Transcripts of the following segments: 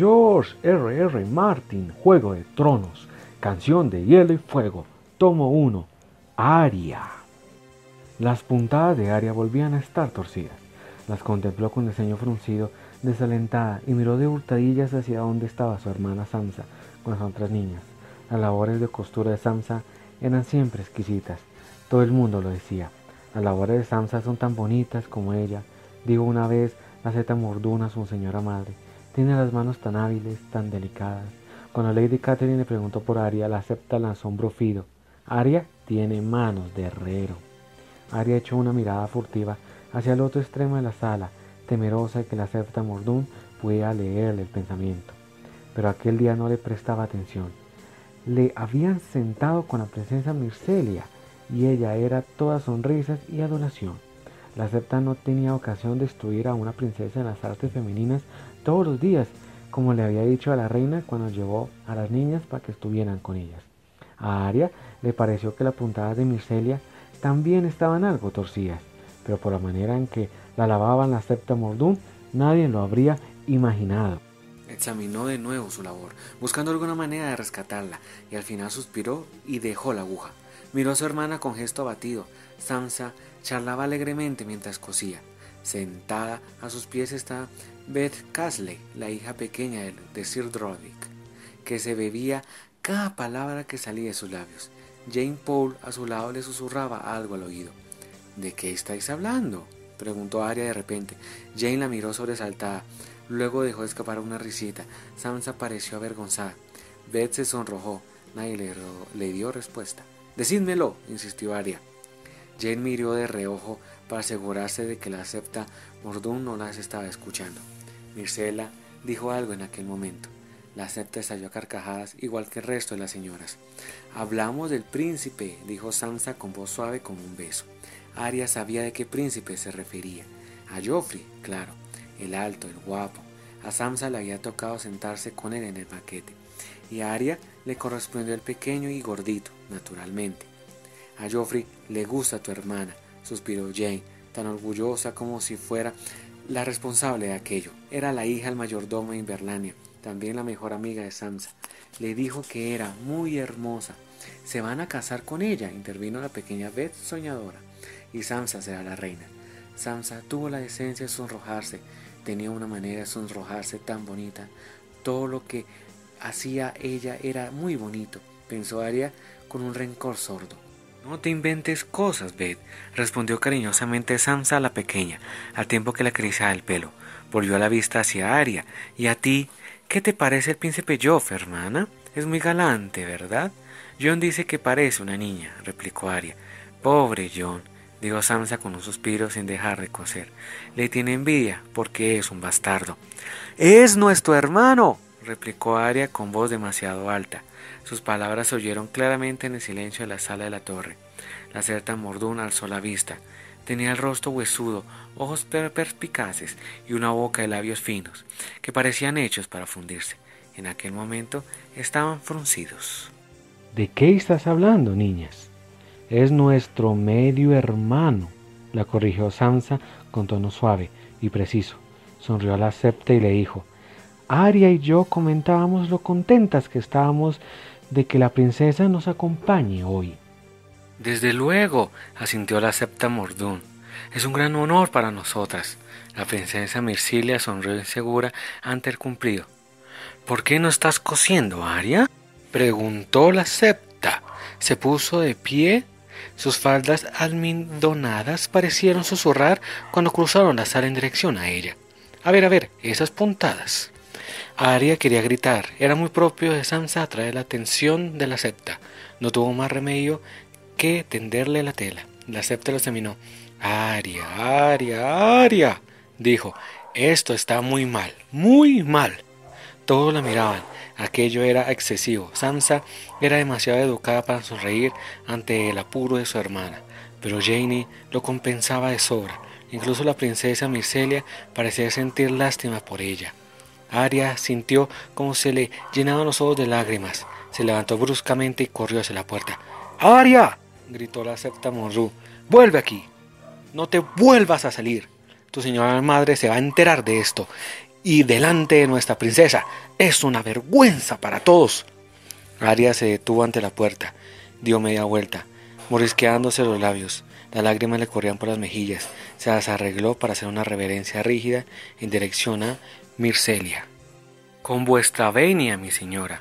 George R. R. Martin, Juego de Tronos, Canción de Hielo y Fuego, Tomo 1, Aria. Las puntadas de Aria volvían a estar torcidas. Las contempló con el ceño fruncido, desalentada, y miró de hurtadillas hacia donde estaba su hermana Samsa con las otras niñas. Las labores de costura de Samsa eran siempre exquisitas. Todo el mundo lo decía. Las labores de Samsa son tan bonitas como ella. Digo una vez la zeta morduna su señora madre. Tiene las manos tan hábiles, tan delicadas. Cuando Lady Catherine le preguntó por Aria, la acepta el asombro fido. Aria tiene manos de herrero. Aria echó una mirada furtiva hacia el otro extremo de la sala, temerosa de que la septa Mordún pudiera leerle el pensamiento. Pero aquel día no le prestaba atención. Le habían sentado con la presencia Mircelia y ella era toda sonrisas y adoración. La septa no tenía ocasión de instruir a una princesa en las artes femeninas todos los días, como le había dicho a la reina cuando llevó a las niñas para que estuvieran con ellas. A Aria le pareció que las puntadas de Mircelia también estaban algo torcidas, pero por la manera en que la lavaban la septa Mordún, nadie lo habría imaginado. Examinó de nuevo su labor, buscando alguna manera de rescatarla, y al final suspiró y dejó la aguja. Miró a su hermana con gesto abatido. Samsa charlaba alegremente mientras cosía. Sentada a sus pies estaba Beth Casley, la hija pequeña de Sir Drodick, que se bebía cada palabra que salía de sus labios. Jane Paul a su lado le susurraba algo al oído. ¿De qué estáis hablando? preguntó Aria de repente. Jane la miró sobresaltada. Luego dejó escapar una risita. Sansa pareció avergonzada. Beth se sonrojó. Nadie le, le dio respuesta. Decídmelo, insistió Aria. Jane miró de reojo para asegurarse de que la septa Mordún no las estaba escuchando. Mircela dijo algo en aquel momento. La septa estalló a carcajadas igual que el resto de las señoras. Hablamos del príncipe, dijo Sansa con voz suave como un beso. Aria sabía de qué príncipe se refería. A Joffrey, claro, el alto, el guapo. A Sansa le había tocado sentarse con él en el paquete. Y a Aria le correspondió el pequeño y gordito, naturalmente. A Joffrey le gusta tu hermana, suspiró Jane, tan orgullosa como si fuera la responsable de aquello. Era la hija del mayordomo de Inverlania, también la mejor amiga de Sansa. Le dijo que era muy hermosa. Se van a casar con ella, intervino la pequeña Beth soñadora, y Sansa será la reina. Sansa tuvo la decencia de sonrojarse, tenía una manera de sonrojarse tan bonita. Todo lo que hacía ella era muy bonito, pensó Arya con un rencor sordo. No te inventes cosas, Beth, respondió cariñosamente Sansa a la pequeña, al tiempo que le acariciaba el pelo. Volvió la vista hacia Aria. ¿Y a ti? ¿Qué te parece el príncipe Joff, hermana? Es muy galante, ¿verdad? John dice que parece una niña, replicó Aria. Pobre John, dijo Sansa con un suspiro sin dejar de coser. Le tiene envidia porque es un bastardo. Es nuestro hermano, replicó Aria con voz demasiado alta. Sus palabras se oyeron claramente en el silencio de la sala de la torre. La certa Mordún alzó la vista. Tenía el rostro huesudo, ojos perspicaces y una boca de labios finos, que parecían hechos para fundirse. En aquel momento estaban fruncidos. ¿De qué estás hablando, niñas? Es nuestro medio hermano, la corrigió Sansa con tono suave y preciso. Sonrió a la septa y le dijo, Aria y yo comentábamos lo contentas que estábamos de que la princesa nos acompañe hoy. Desde luego, asintió la septa Mordún. Es un gran honor para nosotras. La princesa Mircilia sonrió insegura ante el cumplido. ¿Por qué no estás cosiendo, Aria? preguntó la septa. Se puso de pie. Sus faldas almidonadas parecieron susurrar cuando cruzaron la sala en dirección a ella. A ver, a ver, esas puntadas. Aria quería gritar. Era muy propio de Sansa atraer la atención de la septa. No tuvo más remedio que tenderle la tela. La septa lo examinó. Aria, Aria, Aria, dijo. Esto está muy mal, muy mal. Todos la miraban. Aquello era excesivo. Sansa era demasiado educada para sonreír ante el apuro de su hermana, pero Janie lo compensaba de sobra. Incluso la princesa Mircelia parecía sentir lástima por ella. Aria sintió como se le llenaban los ojos de lágrimas. Se levantó bruscamente y corrió hacia la puerta. ¡Aria! gritó la septa Monru. ¡Vuelve aquí! ¡No te vuelvas a salir! Tu señora madre se va a enterar de esto y delante de nuestra princesa. Es una vergüenza para todos. Aria se detuvo ante la puerta, dio media vuelta, morisqueándose los labios. Las lágrimas le corrían por las mejillas. Se las arregló para hacer una reverencia rígida en dirección a Mircelia. Con vuestra venia, mi señora.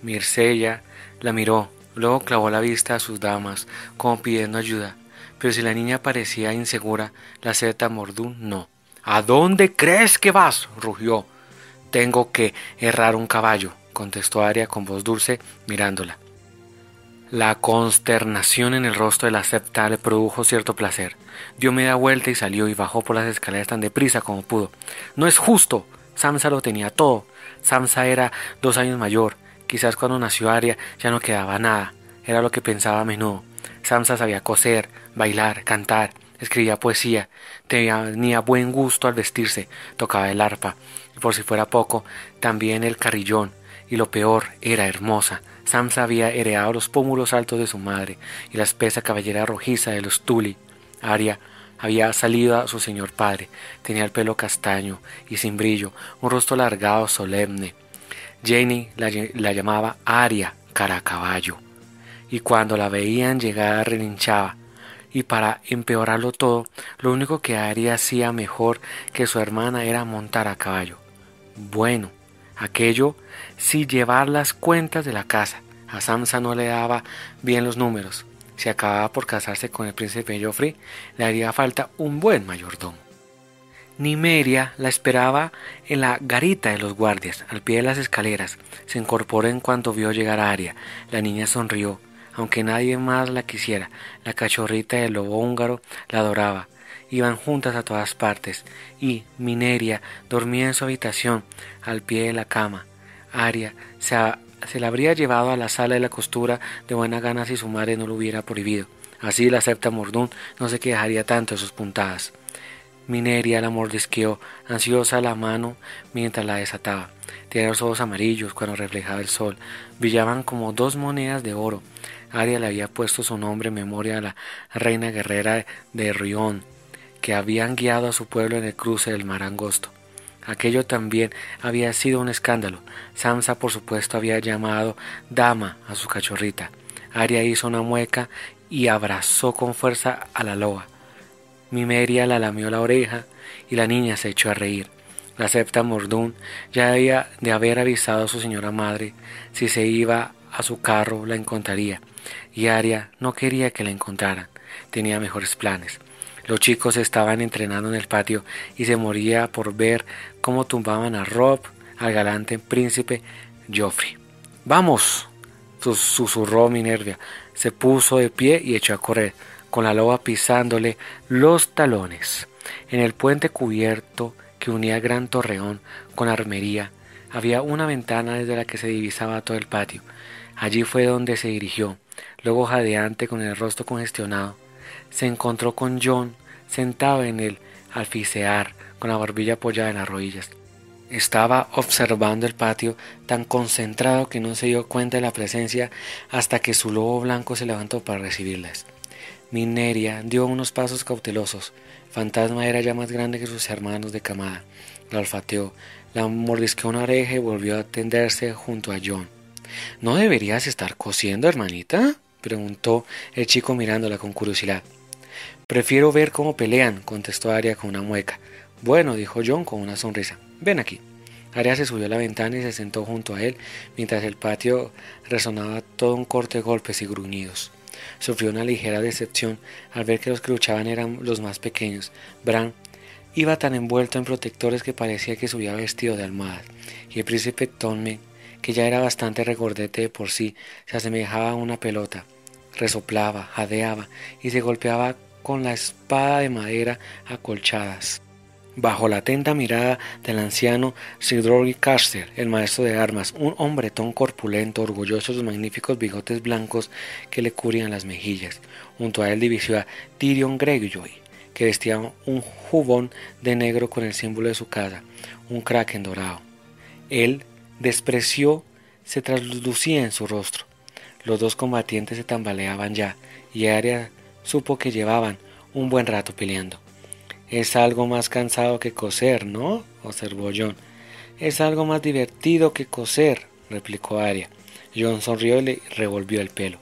Mircella la miró, luego clavó la vista a sus damas, como pidiendo ayuda. Pero si la niña parecía insegura, la seta Mordún no. ¿A dónde crees que vas? rugió. Tengo que errar un caballo, contestó Aria con voz dulce, mirándola. La consternación en el rostro de la septa le produjo cierto placer. Dio media vuelta y salió y bajó por las escaleras tan deprisa como pudo. No es justo. Samsa lo tenía todo. Samsa era dos años mayor. Quizás cuando nació Aria ya no quedaba nada. Era lo que pensaba a menudo. Samsa sabía coser, bailar, cantar, escribía poesía, tenía buen gusto al vestirse, tocaba el arpa, y por si fuera poco, también el carrillón, y lo peor, era hermosa. Samsa había heredado los pómulos altos de su madre y la espesa cabellera rojiza de los Tuli. Aria había salido a su señor padre. Tenía el pelo castaño y sin brillo, un rostro alargado, solemne. Jenny la, la llamaba Aria, caracaballo. Y cuando la veían llegar relinchaba. Y para empeorarlo todo, lo único que Aria hacía mejor que su hermana era montar a caballo. Bueno, aquello si llevar las cuentas de la casa. A Samsa no le daba bien los números. Si acababa por casarse con el príncipe Joffrey, le haría falta un buen mayordomo. Nimeria la esperaba en la garita de los guardias, al pie de las escaleras. Se incorporó en cuanto vio llegar a Aria. La niña sonrió, aunque nadie más la quisiera. La cachorrita del lobo húngaro la adoraba. Iban juntas a todas partes, y Mineria dormía en su habitación, al pie de la cama. Aria se, se la habría llevado a la sala de la costura de buena gana si su madre no lo hubiera prohibido. Así la septa Mordún no se quejaría tanto de sus puntadas. Mineria la mordisqueó, ansiosa la mano mientras la desataba. Tenía los ojos amarillos cuando reflejaba el sol. Brillaban como dos monedas de oro. Aria le había puesto su nombre en memoria a la reina guerrera de Rión, que habían guiado a su pueblo en el cruce del mar angosto. Aquello también había sido un escándalo. Samsa, por supuesto, había llamado dama a su cachorrita. Aria hizo una mueca y abrazó con fuerza a la loba. Mimeria la lamió la oreja y la niña se echó a reír. La septa Mordún ya había de haber avisado a su señora madre si se iba a su carro la encontraría, y Aria no quería que la encontraran, tenía mejores planes. Los chicos estaban entrenando en el patio y se moría por ver cómo tumbaban a Rob, al galante príncipe Joffrey. ¡Vamos! susurró Minervia. Se puso de pie y echó a correr, con la loba pisándole los talones. En el puente cubierto que unía gran torreón con armería, había una ventana desde la que se divisaba todo el patio. Allí fue donde se dirigió, luego jadeante con el rostro congestionado, se encontró con John sentado en el alficear con la barbilla apoyada en las rodillas. Estaba observando el patio tan concentrado que no se dio cuenta de la presencia hasta que su lobo blanco se levantó para recibirlas. Mineria dio unos pasos cautelosos. Fantasma era ya más grande que sus hermanos de camada. La olfateó, la mordisqueó una oreja y volvió a tenderse junto a John. ¿No deberías estar cosiendo, hermanita? preguntó el chico mirándola con curiosidad. Prefiero ver cómo pelean, contestó Aria con una mueca. Bueno, dijo John con una sonrisa. Ven aquí. Aria se subió a la ventana y se sentó junto a él, mientras el patio resonaba todo un corte de golpes y gruñidos. Sufrió una ligera decepción al ver que los que luchaban eran los más pequeños. Bran iba tan envuelto en protectores que parecía que subía vestido de almohadas, y el príncipe Tonme, que ya era bastante regordete de por sí, se asemejaba a una pelota. Resoplaba, jadeaba y se golpeaba con la espada de madera acolchadas. Bajo la atenta mirada del anciano Sidrory Caster, el maestro de armas, un hombretón corpulento, orgulloso de sus magníficos bigotes blancos que le cubrían las mejillas. Junto a él divisó a Tyrion Greyjoy, que vestía un jubón de negro con el símbolo de su casa, un kraken dorado. Él despreció se traslucía en su rostro. Los dos combatientes se tambaleaban ya, y Arya supo que llevaban un buen rato peleando. Es algo más cansado que coser, ¿no? observó John. es algo más divertido que coser, replicó Aria. John sonrió y le revolvió el pelo.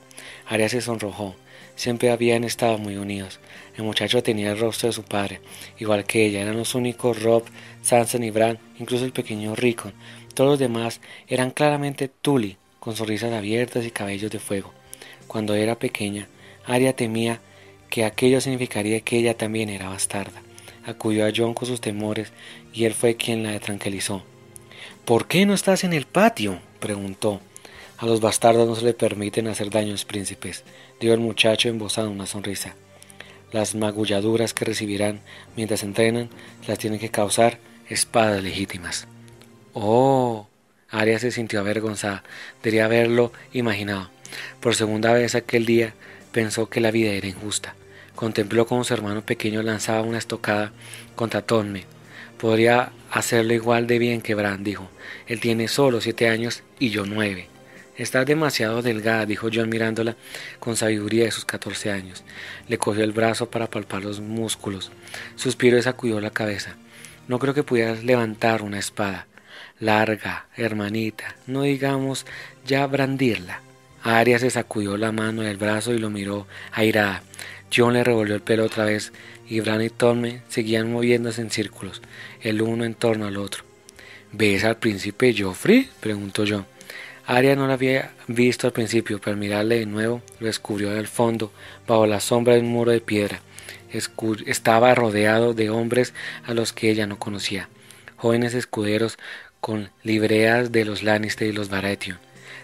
Aria se sonrojó. Siempre habían estado muy unidos. El muchacho tenía el rostro de su padre, igual que ella. Eran los únicos Rob, Sanson y Bran, incluso el pequeño Rickon. Todos los demás eran claramente Tully, con sonrisas abiertas y cabellos de fuego. Cuando era pequeña, Aria temía que aquello significaría que ella también era bastarda. Acudió a John con sus temores y él fue quien la tranquilizó. ¿Por qué no estás en el patio? preguntó. A los bastardos no se le permiten hacer daños príncipes, dijo el muchacho embozando una sonrisa. Las magulladuras que recibirán mientras entrenan las tienen que causar espadas legítimas. Oh. Arya se sintió avergonzada. Debería haberlo imaginado. Por segunda vez aquel día pensó que la vida era injusta. Contempló cómo su hermano pequeño lanzaba una estocada contra Tonme. Podría hacerlo igual de bien que Bran, dijo. Él tiene solo siete años y yo nueve. Estás demasiado delgada, dijo John mirándola con sabiduría de sus catorce años. Le cogió el brazo para palpar los músculos. Suspiró y sacudió la cabeza. No creo que pudieras levantar una espada. Larga, hermanita, no digamos ya brandirla. Aria se sacudió la mano del brazo y lo miró airada. John le revolvió el pelo otra vez y Bran y Tommy seguían moviéndose en círculos, el uno en torno al otro. ¿Ves al príncipe Joffrey? preguntó John. Arya no lo había visto al principio, pero al mirarle de nuevo lo descubrió del fondo, bajo la sombra de un muro de piedra. estaba rodeado de hombres a los que ella no conocía, jóvenes escuderos con libreas de los Lannister y los Baratheon.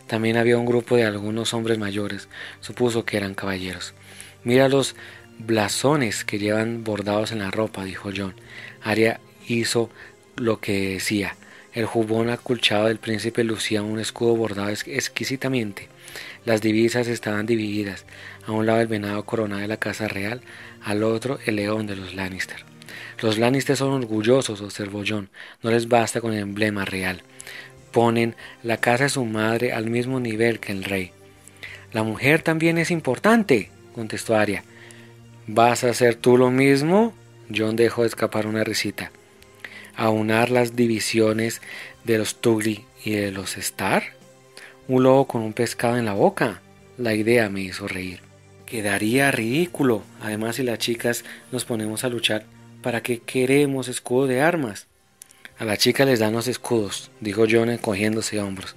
También había un grupo de algunos hombres mayores, supuso que eran caballeros. Mira los blasones que llevan bordados en la ropa, dijo John. Arya hizo lo que decía. El jubón acolchado del príncipe lucía un escudo bordado exquisitamente. Las divisas estaban divididas, a un lado el venado coronado de la casa real, al otro el león de los Lannister. Los Lannister son orgullosos, observó John, no les basta con el emblema real. Ponen la casa de su madre al mismo nivel que el rey. La mujer también es importante, contestó Arya. ¿Vas a hacer tú lo mismo? John dejó escapar una risita aunar las divisiones de los Tugri y de los Star? Un lobo con un pescado en la boca. La idea me hizo reír. Quedaría ridículo. Además, si las chicas nos ponemos a luchar, ¿para qué queremos escudo de armas? A las chicas les dan los escudos, dijo John encogiéndose hombros,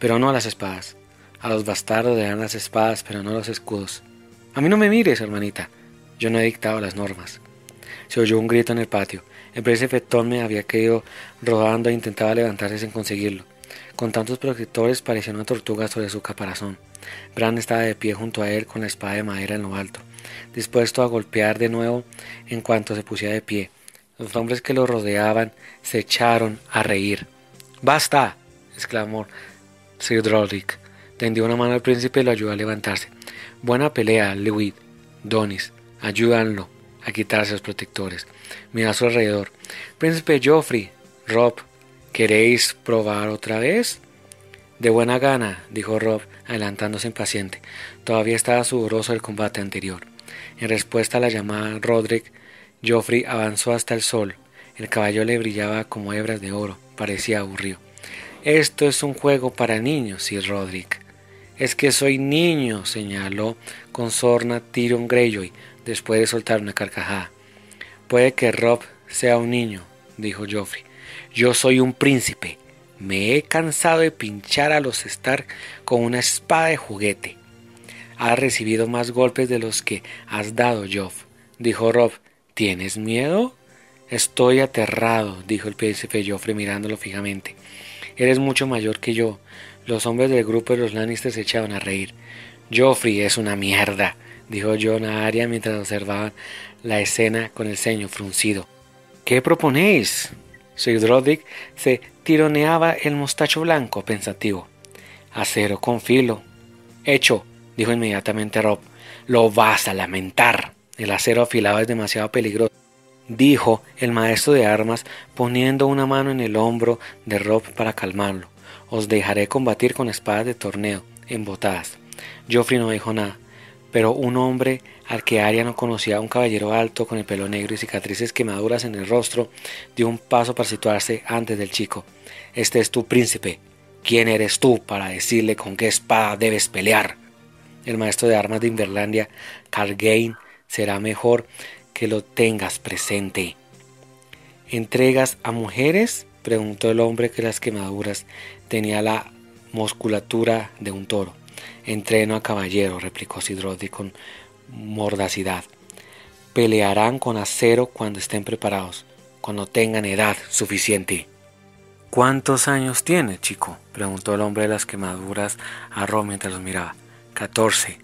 pero no las espadas. A los bastardos le dan las espadas, pero no los escudos. A mí no me mires, hermanita. Yo no he dictado las normas. Se oyó un grito en el patio. El príncipe me había caído rodando e intentaba levantarse sin conseguirlo. Con tantos protectores parecía una tortuga sobre su caparazón. Bran estaba de pie junto a él con la espada de madera en lo alto, dispuesto a golpear de nuevo en cuanto se pusiera de pie. Los hombres que lo rodeaban se echaron a reír. ¡Basta! exclamó Sir Roderick. Tendió una mano al príncipe y lo ayudó a levantarse. Buena pelea, Lewid. Donis, ayúdanlo a quitarse los protectores. Mira a su alrededor. Príncipe Joffrey, Rob, ¿queréis probar otra vez? De buena gana, dijo Rob, adelantándose impaciente. Todavía estaba sudoroso el combate anterior. En respuesta a la llamada Roderick, Joffrey avanzó hasta el sol. El caballo le brillaba como hebras de oro. Parecía aburrido. Esto es un juego para niños, Sir Roderick. Es que soy niño, señaló con sorna Tyrion Greyjoy, después de soltar una carcajada. Puede que Rob sea un niño, dijo Joffrey. Yo soy un príncipe. Me he cansado de pinchar a los Stark con una espada de juguete. Has recibido más golpes de los que has dado, Joff, dijo Rob. ¿Tienes miedo? Estoy aterrado, dijo el príncipe Joffrey mirándolo fijamente. Eres mucho mayor que yo. Los hombres del grupo de los Lannister se echaban a reír. Joffrey es una mierda, dijo John a Arya mientras observaban la escena con el ceño fruncido. ¿Qué proponéis? Sir se tironeaba el mostacho blanco pensativo. Acero con filo. Hecho, dijo inmediatamente Rob. Lo vas a lamentar. El acero afilado es demasiado peligroso, dijo el maestro de armas poniendo una mano en el hombro de Rob para calmarlo. Os dejaré combatir con espadas de torneo, embotadas. Joffrey no dijo nada pero un hombre al que Arya no conocía, un caballero alto con el pelo negro y cicatrices quemaduras en el rostro, dio un paso para situarse antes del chico. Este es tu príncipe. ¿Quién eres tú para decirle con qué espada debes pelear? El maestro de armas de Inverlandia, Cargain, será mejor que lo tengas presente. ¿Entregas a mujeres? Preguntó el hombre que las quemaduras tenía la musculatura de un toro. Entreno a caballero, replicó Sidrodi con mordacidad. Pelearán con acero cuando estén preparados, cuando tengan edad suficiente. ¿Cuántos años tiene, chico? preguntó el hombre de las quemaduras a Ro mientras los miraba. Catorce.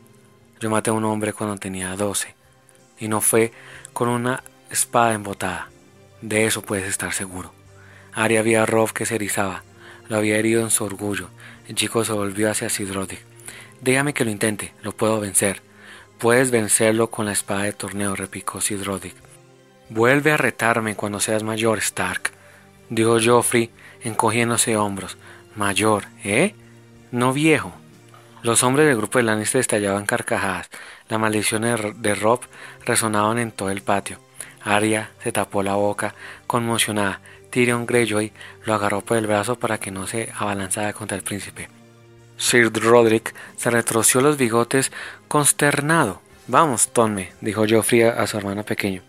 Yo maté a un hombre cuando tenía doce. Y no fue con una espada embotada. De eso puedes estar seguro. Aria vio a Rob que se erizaba. Lo había herido en su orgullo. El chico se volvió hacia Sidrodic. Déjame que lo intente, lo puedo vencer. Puedes vencerlo con la espada de torneo, replicó Sidrodic. Vuelve a retarme cuando seas mayor, Stark, dijo Joffrey, encogiéndose hombros. Mayor, ¿eh? No viejo. Los hombres del grupo de Lannister estallaban carcajadas. Las maldiciones de Rob resonaban en todo el patio. Arya se tapó la boca, conmocionada. Tyrion Greyjoy lo agarró por el brazo para que no se abalanzara contra el príncipe. Sir Roderick se retroció los bigotes consternado. Vamos, Tonme, dijo Joffrey a su hermano pequeño,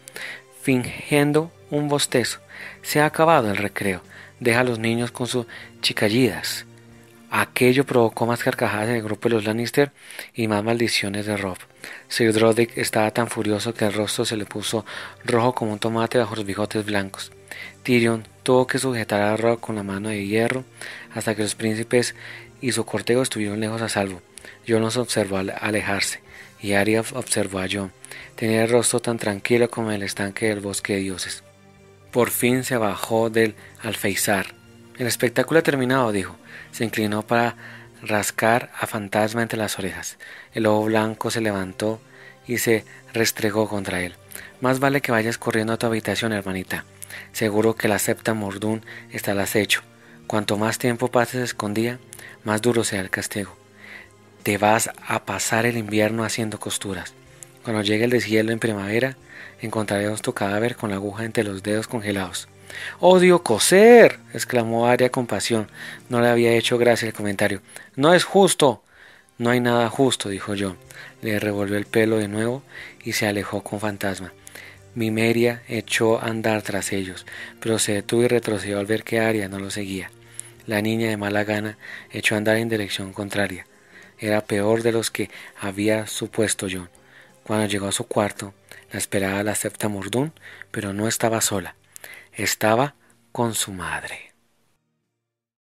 fingiendo un bostezo. Se ha acabado el recreo. Deja a los niños con sus chicallidas. Aquello provocó más carcajadas en el grupo de los Lannister y más maldiciones de Rob. Sir estaba tan furioso que el rostro se le puso rojo como un tomate bajo los bigotes blancos. Tyrion tuvo que sujetar a Rob con la mano de hierro hasta que los príncipes y su cortejo estuvieron lejos a salvo. Jon los observó alejarse, y Arya observó a Jon. Tenía el rostro tan tranquilo como el estanque del bosque de dioses. Por fin se bajó del alfeizar. El espectáculo ha terminado, dijo. Se inclinó para rascar a Fantasma entre las orejas. El lobo blanco se levantó y se restregó contra él. Más vale que vayas corriendo a tu habitación, hermanita. Seguro que la septa Mordún está al acecho. Cuanto más tiempo pases escondida, más duro sea el castigo. Te vas a pasar el invierno haciendo costuras. Cuando llegue el deshielo en primavera, encontraremos tu cadáver con la aguja entre los dedos congelados. ¡Odio coser! exclamó Aria con pasión. No le había hecho gracia el comentario. No es justo. No hay nada justo, dijo yo. Le revolvió el pelo de nuevo y se alejó con fantasma. Mimeria echó a andar tras ellos, pero se detuvo y retrocedió al ver que Aria no lo seguía. La niña de mala gana echó a andar en dirección contraria. Era peor de los que había supuesto John. Cuando llegó a su cuarto, la esperaba la septa Mordún, pero no estaba sola. Estaba con su madre.